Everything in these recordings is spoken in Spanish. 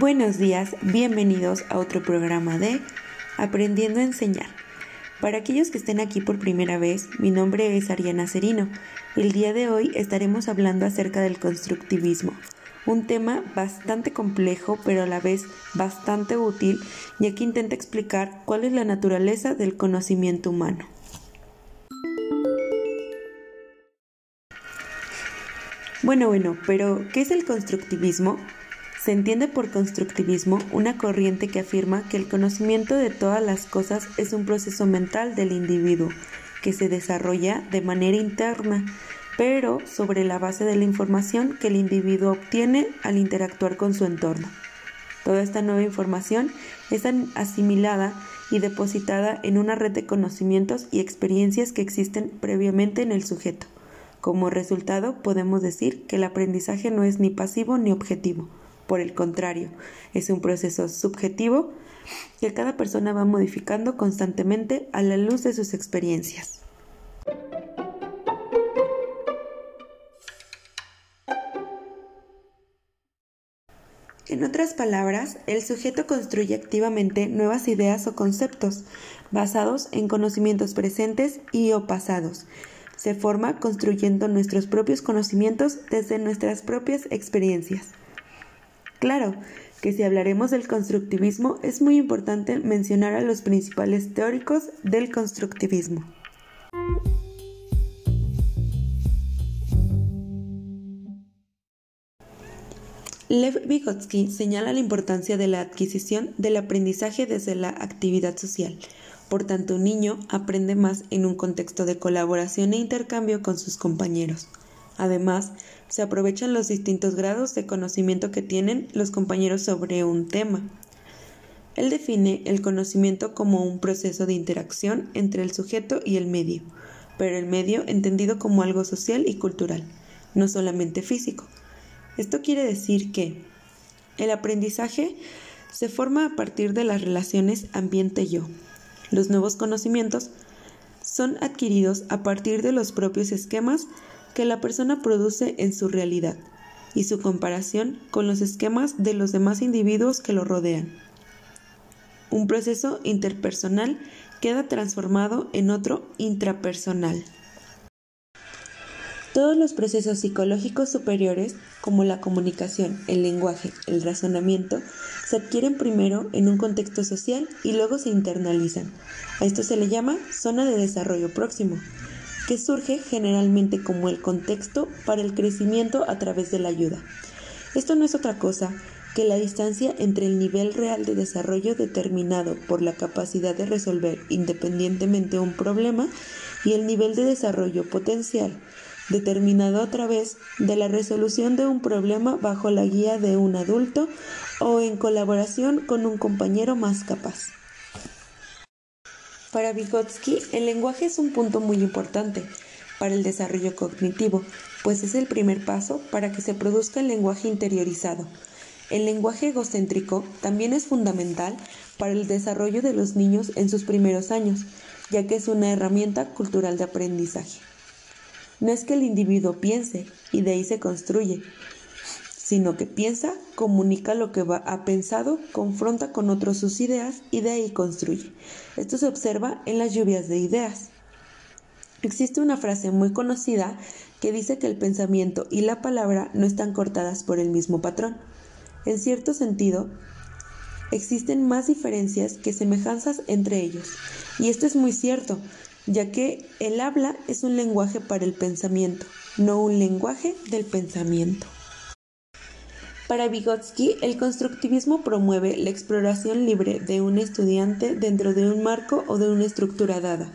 Buenos días, bienvenidos a otro programa de Aprendiendo a Enseñar. Para aquellos que estén aquí por primera vez, mi nombre es Ariana Cerino. El día de hoy estaremos hablando acerca del constructivismo, un tema bastante complejo pero a la vez bastante útil ya que intenta explicar cuál es la naturaleza del conocimiento humano. Bueno, bueno, pero ¿qué es el constructivismo? Se entiende por constructivismo una corriente que afirma que el conocimiento de todas las cosas es un proceso mental del individuo que se desarrolla de manera interna, pero sobre la base de la información que el individuo obtiene al interactuar con su entorno. Toda esta nueva información es asimilada y depositada en una red de conocimientos y experiencias que existen previamente en el sujeto. Como resultado, podemos decir que el aprendizaje no es ni pasivo ni objetivo, por el contrario, es un proceso subjetivo que cada persona va modificando constantemente a la luz de sus experiencias. En otras palabras, el sujeto construye activamente nuevas ideas o conceptos basados en conocimientos presentes y o pasados. Se forma construyendo nuestros propios conocimientos desde nuestras propias experiencias. Claro que si hablaremos del constructivismo es muy importante mencionar a los principales teóricos del constructivismo. Lev Vygotsky señala la importancia de la adquisición del aprendizaje desde la actividad social. Por tanto, un niño aprende más en un contexto de colaboración e intercambio con sus compañeros. Además, se aprovechan los distintos grados de conocimiento que tienen los compañeros sobre un tema. Él define el conocimiento como un proceso de interacción entre el sujeto y el medio, pero el medio entendido como algo social y cultural, no solamente físico. Esto quiere decir que el aprendizaje se forma a partir de las relaciones ambiente-yo. Los nuevos conocimientos son adquiridos a partir de los propios esquemas que la persona produce en su realidad y su comparación con los esquemas de los demás individuos que lo rodean. Un proceso interpersonal queda transformado en otro intrapersonal. Todos los procesos psicológicos superiores, como la comunicación, el lenguaje, el razonamiento, se adquieren primero en un contexto social y luego se internalizan. A esto se le llama zona de desarrollo próximo, que surge generalmente como el contexto para el crecimiento a través de la ayuda. Esto no es otra cosa que la distancia entre el nivel real de desarrollo determinado por la capacidad de resolver independientemente un problema y el nivel de desarrollo potencial determinado a través de la resolución de un problema bajo la guía de un adulto o en colaboración con un compañero más capaz. Para Vygotsky, el lenguaje es un punto muy importante para el desarrollo cognitivo, pues es el primer paso para que se produzca el lenguaje interiorizado. El lenguaje egocéntrico también es fundamental para el desarrollo de los niños en sus primeros años, ya que es una herramienta cultural de aprendizaje. No es que el individuo piense y de ahí se construye, sino que piensa, comunica lo que ha pensado, confronta con otros sus ideas y de ahí construye. Esto se observa en las lluvias de ideas. Existe una frase muy conocida que dice que el pensamiento y la palabra no están cortadas por el mismo patrón. En cierto sentido, existen más diferencias que semejanzas entre ellos. Y esto es muy cierto, ya que el habla es un lenguaje para el pensamiento, no un lenguaje del pensamiento. Para Vygotsky, el constructivismo promueve la exploración libre de un estudiante dentro de un marco o de una estructura dada.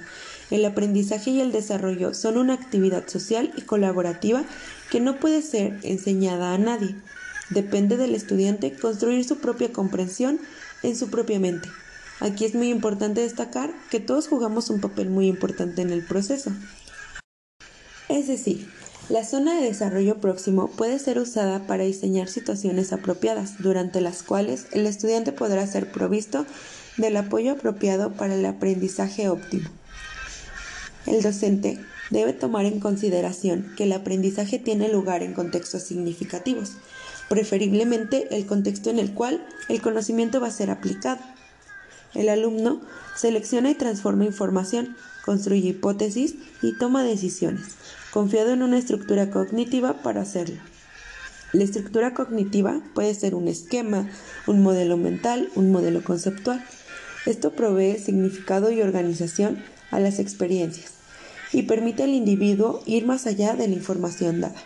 El aprendizaje y el desarrollo son una actividad social y colaborativa que no puede ser enseñada a nadie. Depende del estudiante construir su propia comprensión en su propia mente. Aquí es muy importante destacar que todos jugamos un papel muy importante en el proceso. Es decir, la zona de desarrollo próximo puede ser usada para diseñar situaciones apropiadas, durante las cuales el estudiante podrá ser provisto del apoyo apropiado para el aprendizaje óptimo. El docente debe tomar en consideración que el aprendizaje tiene lugar en contextos significativos, preferiblemente el contexto en el cual el conocimiento va a ser aplicado. El alumno selecciona y transforma información, construye hipótesis y toma decisiones, confiado en una estructura cognitiva para hacerlo. La estructura cognitiva puede ser un esquema, un modelo mental, un modelo conceptual. Esto provee significado y organización a las experiencias y permite al individuo ir más allá de la información dada.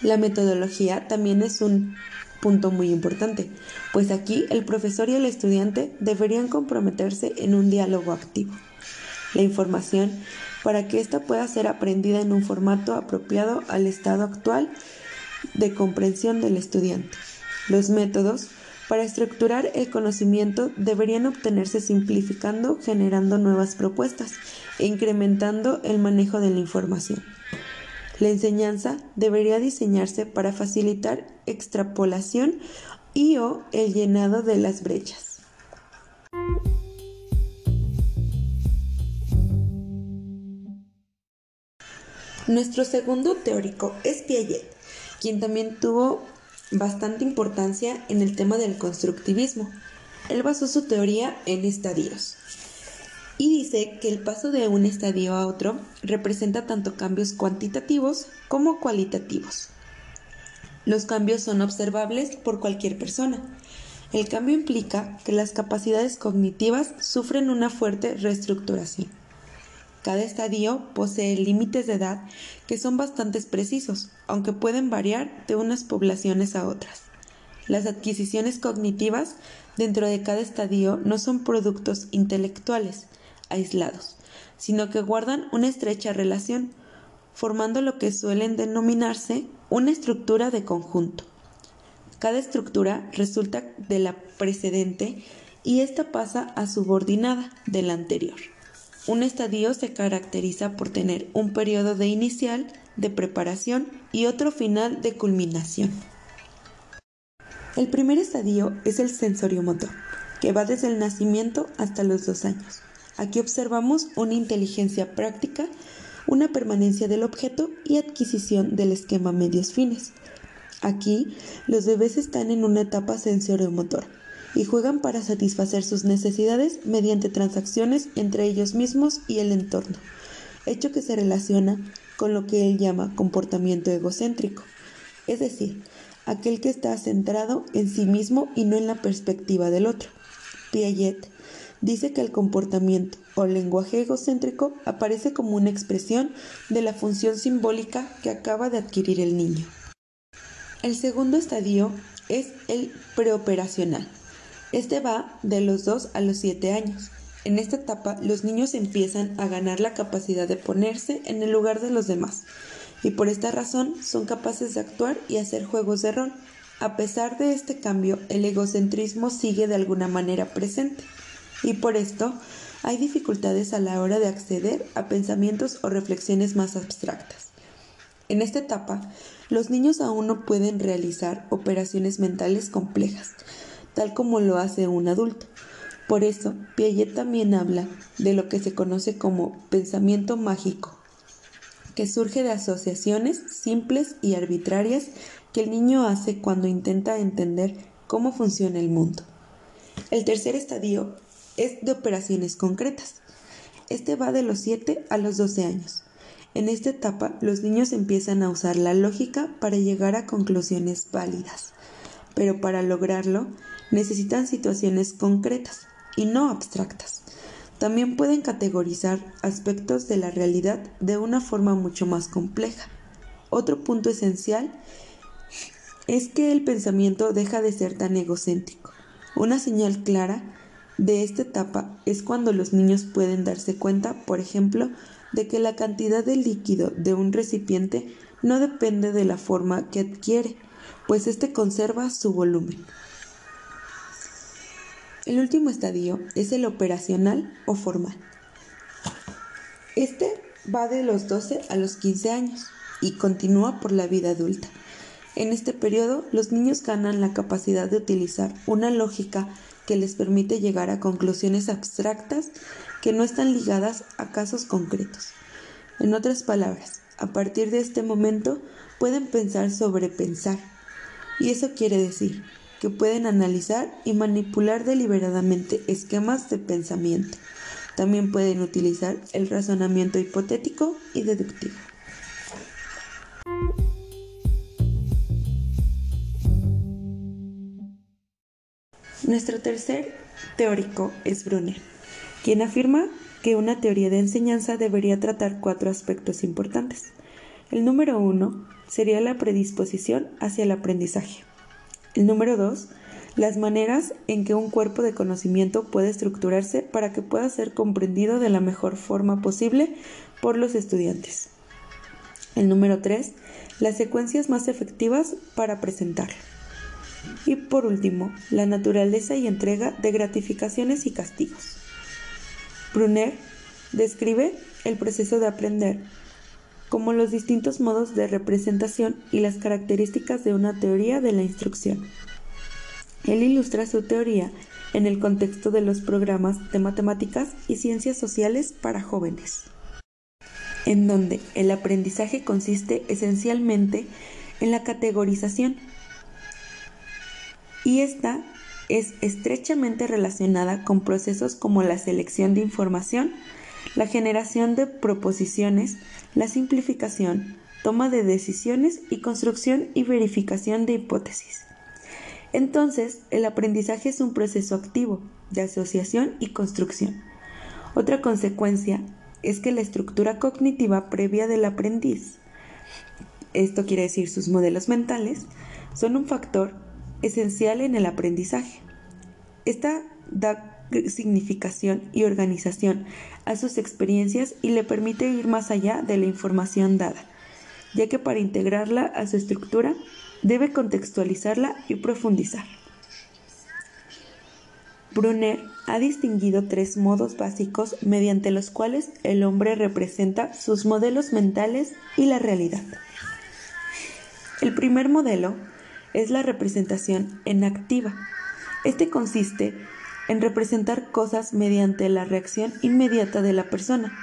La metodología también es un punto muy importante, pues aquí el profesor y el estudiante deberían comprometerse en un diálogo activo. La información, para que ésta pueda ser aprendida en un formato apropiado al estado actual de comprensión del estudiante. Los métodos para estructurar el conocimiento deberían obtenerse simplificando, generando nuevas propuestas e incrementando el manejo de la información. La enseñanza debería diseñarse para facilitar extrapolación y o el llenado de las brechas. Nuestro segundo teórico es Piaget, quien también tuvo bastante importancia en el tema del constructivismo. Él basó su teoría en estadios y dice que el paso de un estadio a otro representa tanto cambios cuantitativos como cualitativos. Los cambios son observables por cualquier persona. El cambio implica que las capacidades cognitivas sufren una fuerte reestructuración. Cada estadio posee límites de edad que son bastante precisos, aunque pueden variar de unas poblaciones a otras. Las adquisiciones cognitivas dentro de cada estadio no son productos intelectuales aislados, sino que guardan una estrecha relación, formando lo que suelen denominarse una estructura de conjunto. Cada estructura resulta de la precedente y ésta pasa a subordinada de la anterior. Un estadio se caracteriza por tener un periodo de inicial, de preparación y otro final de culminación. El primer estadio es el sensorio motor, que va desde el nacimiento hasta los dos años. Aquí observamos una inteligencia práctica, una permanencia del objeto y adquisición del esquema medios fines. Aquí los bebés están en una etapa sensorio-motor y juegan para satisfacer sus necesidades mediante transacciones entre ellos mismos y el entorno, hecho que se relaciona con lo que él llama comportamiento egocéntrico, es decir, aquel que está centrado en sí mismo y no en la perspectiva del otro. Piaget dice que el comportamiento o lenguaje egocéntrico aparece como una expresión de la función simbólica que acaba de adquirir el niño. El segundo estadio es el preoperacional, este va de los 2 a los 7 años. En esta etapa los niños empiezan a ganar la capacidad de ponerse en el lugar de los demás y por esta razón son capaces de actuar y hacer juegos de rol. A pesar de este cambio, el egocentrismo sigue de alguna manera presente y por esto hay dificultades a la hora de acceder a pensamientos o reflexiones más abstractas. En esta etapa, los niños aún no pueden realizar operaciones mentales complejas, tal como lo hace un adulto. Por eso, Piaget también habla de lo que se conoce como pensamiento mágico, que surge de asociaciones simples y arbitrarias que el niño hace cuando intenta entender cómo funciona el mundo. El tercer estadio es de operaciones concretas. Este va de los 7 a los 12 años. En esta etapa, los niños empiezan a usar la lógica para llegar a conclusiones válidas, pero para lograrlo necesitan situaciones concretas y no abstractas. También pueden categorizar aspectos de la realidad de una forma mucho más compleja. Otro punto esencial es que el pensamiento deja de ser tan egocéntrico. Una señal clara de esta etapa es cuando los niños pueden darse cuenta, por ejemplo, de que la cantidad de líquido de un recipiente no depende de la forma que adquiere, pues éste conserva su volumen. El último estadio es el operacional o formal. Este va de los 12 a los 15 años y continúa por la vida adulta. En este periodo, los niños ganan la capacidad de utilizar una lógica que les permite llegar a conclusiones abstractas que no están ligadas a casos concretos. En otras palabras, a partir de este momento pueden pensar sobre pensar, Y eso quiere decir que pueden analizar y manipular deliberadamente esquemas de pensamiento. También pueden utilizar el razonamiento hipotético y deductivo. Nuestro tercer teórico es Brunner, quien afirma que una teoría de enseñanza debería tratar cuatro aspectos importantes. El número uno sería la predisposición hacia el aprendizaje. El número dos, las maneras en que un cuerpo de conocimiento puede estructurarse para que pueda ser comprendido de la mejor forma posible por los estudiantes. El número tres, las secuencias más efectivas para presentarlo. Y por último, la naturaleza y entrega de gratificaciones y castigos. Brunner describe el proceso de aprender como los distintos modos de representación y las características de una teoría de la instrucción. Él ilustra su teoría en el contexto de los programas de matemáticas y ciencias sociales para jóvenes, en donde el aprendizaje consiste esencialmente en la categorización y esta es estrechamente relacionada con procesos como la selección de información, la generación de proposiciones, la simplificación, toma de decisiones y construcción y verificación de hipótesis. Entonces, el aprendizaje es un proceso activo de asociación y construcción. Otra consecuencia es que la estructura cognitiva previa del aprendiz, esto quiere decir sus modelos mentales, son un factor esencial en el aprendizaje. Esta da significación y organización a sus experiencias y le permite ir más allá de la información dada, ya que para integrarla a su estructura debe contextualizarla y profundizar. Brunner ha distinguido tres modos básicos mediante los cuales el hombre representa sus modelos mentales y la realidad. El primer modelo es la representación en activa. Este consiste en representar cosas mediante la reacción inmediata de la persona.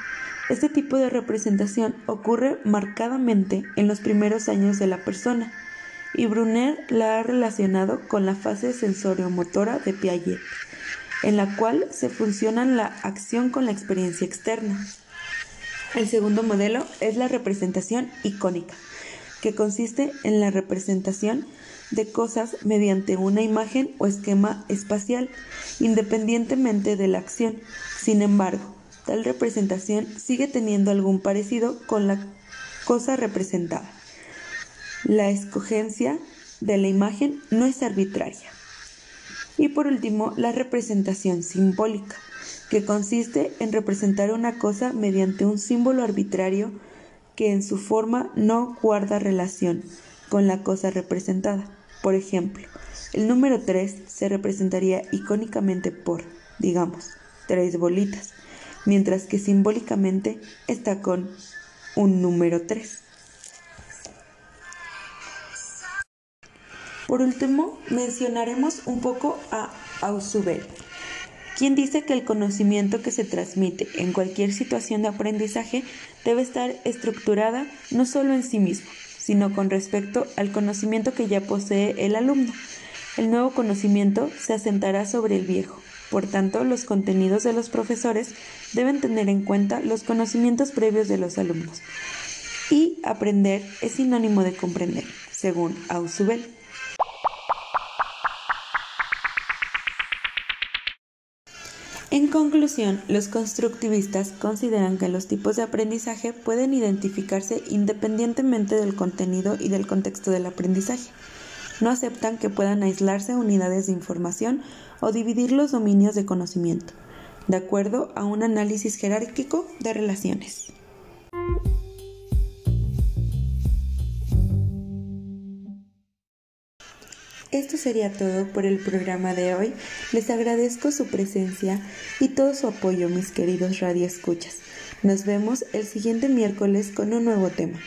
Este tipo de representación ocurre marcadamente en los primeros años de la persona, y Brunner la ha relacionado con la fase sensorio-motora de Piaget, en la cual se funcionan la acción con la experiencia externa. El segundo modelo es la representación icónica, que consiste en la representación de cosas mediante una imagen o esquema espacial, independientemente de la acción. Sin embargo, tal representación sigue teniendo algún parecido con la cosa representada. La escogencia de la imagen no es arbitraria. Y por último, la representación simbólica, que consiste en representar una cosa mediante un símbolo arbitrario que en su forma no guarda relación con la cosa representada. Por ejemplo, el número 3 se representaría icónicamente por, digamos, tres bolitas, mientras que simbólicamente está con un número 3. Por último, mencionaremos un poco a Ausubel, quien dice que el conocimiento que se transmite en cualquier situación de aprendizaje debe estar estructurada no solo en sí mismo, sino con respecto al conocimiento que ya posee el alumno. El nuevo conocimiento se asentará sobre el viejo. Por tanto, los contenidos de los profesores deben tener en cuenta los conocimientos previos de los alumnos. Y aprender es sinónimo de comprender, según Ausubel. Conclusión, los constructivistas consideran que los tipos de aprendizaje pueden identificarse independientemente del contenido y del contexto del aprendizaje. No aceptan que puedan aislarse unidades de información o dividir los dominios de conocimiento, de acuerdo a un análisis jerárquico de relaciones. Esto sería todo por el programa de hoy. Les agradezco su presencia y todo su apoyo, mis queridos radioescuchas. Nos vemos el siguiente miércoles con un nuevo tema.